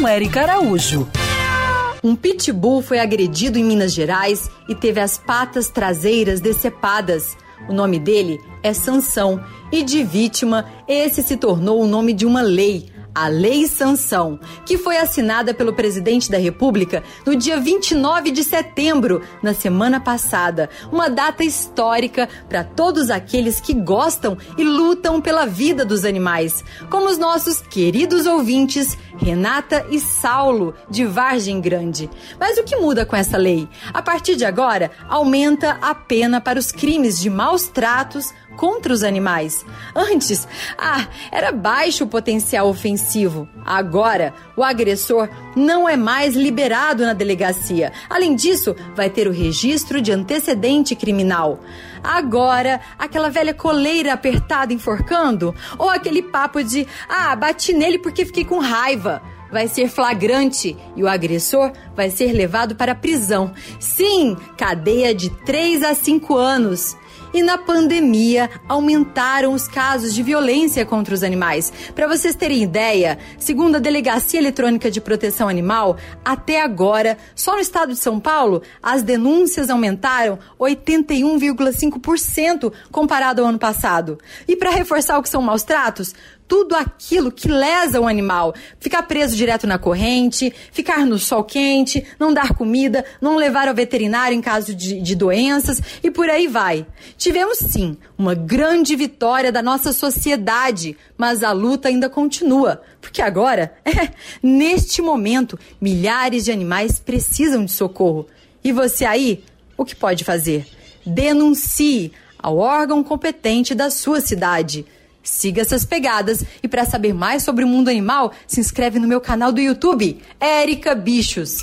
com Eric Araújo. Um pitbull foi agredido em Minas Gerais e teve as patas traseiras decepadas. O nome dele é Sansão e de vítima esse se tornou o nome de uma lei, a Lei Sanção, que foi assinada pelo presidente da República no dia 29 de setembro, na semana passada. Uma data histórica para todos aqueles que gostam e lutam pela vida dos animais, como os nossos queridos ouvintes Renata e Saulo, de Vargem Grande. Mas o que muda com essa lei? A partir de agora, aumenta a pena para os crimes de maus tratos contra os animais. Antes, ah, era baixo o potencial ofensivo. Agora, o agressor não é mais liberado na delegacia. Além disso, vai ter o registro de antecedente criminal. Agora, aquela velha coleira apertada enforcando? Ou aquele papo de, ah, bati nele porque fiquei com raiva vai ser flagrante e o agressor vai ser levado para a prisão. Sim, cadeia de 3 a 5 anos e na pandemia aumentaram os casos de violência contra os animais. Para vocês terem ideia, segundo a Delegacia Eletrônica de Proteção Animal, até agora, só no estado de São Paulo, as denúncias aumentaram 81,5% comparado ao ano passado. E para reforçar o que são maus tratos, tudo aquilo que lesa o animal. Ficar preso direto na corrente, ficar no sol quente, não dar comida, não levar ao veterinário em caso de, de doenças e por aí vai. Tivemos sim uma grande vitória da nossa sociedade, mas a luta ainda continua, porque agora, é, neste momento, milhares de animais precisam de socorro. E você aí, o que pode fazer? Denuncie ao órgão competente da sua cidade. Siga essas pegadas e para saber mais sobre o mundo animal, se inscreve no meu canal do YouTube, Érica Bichos.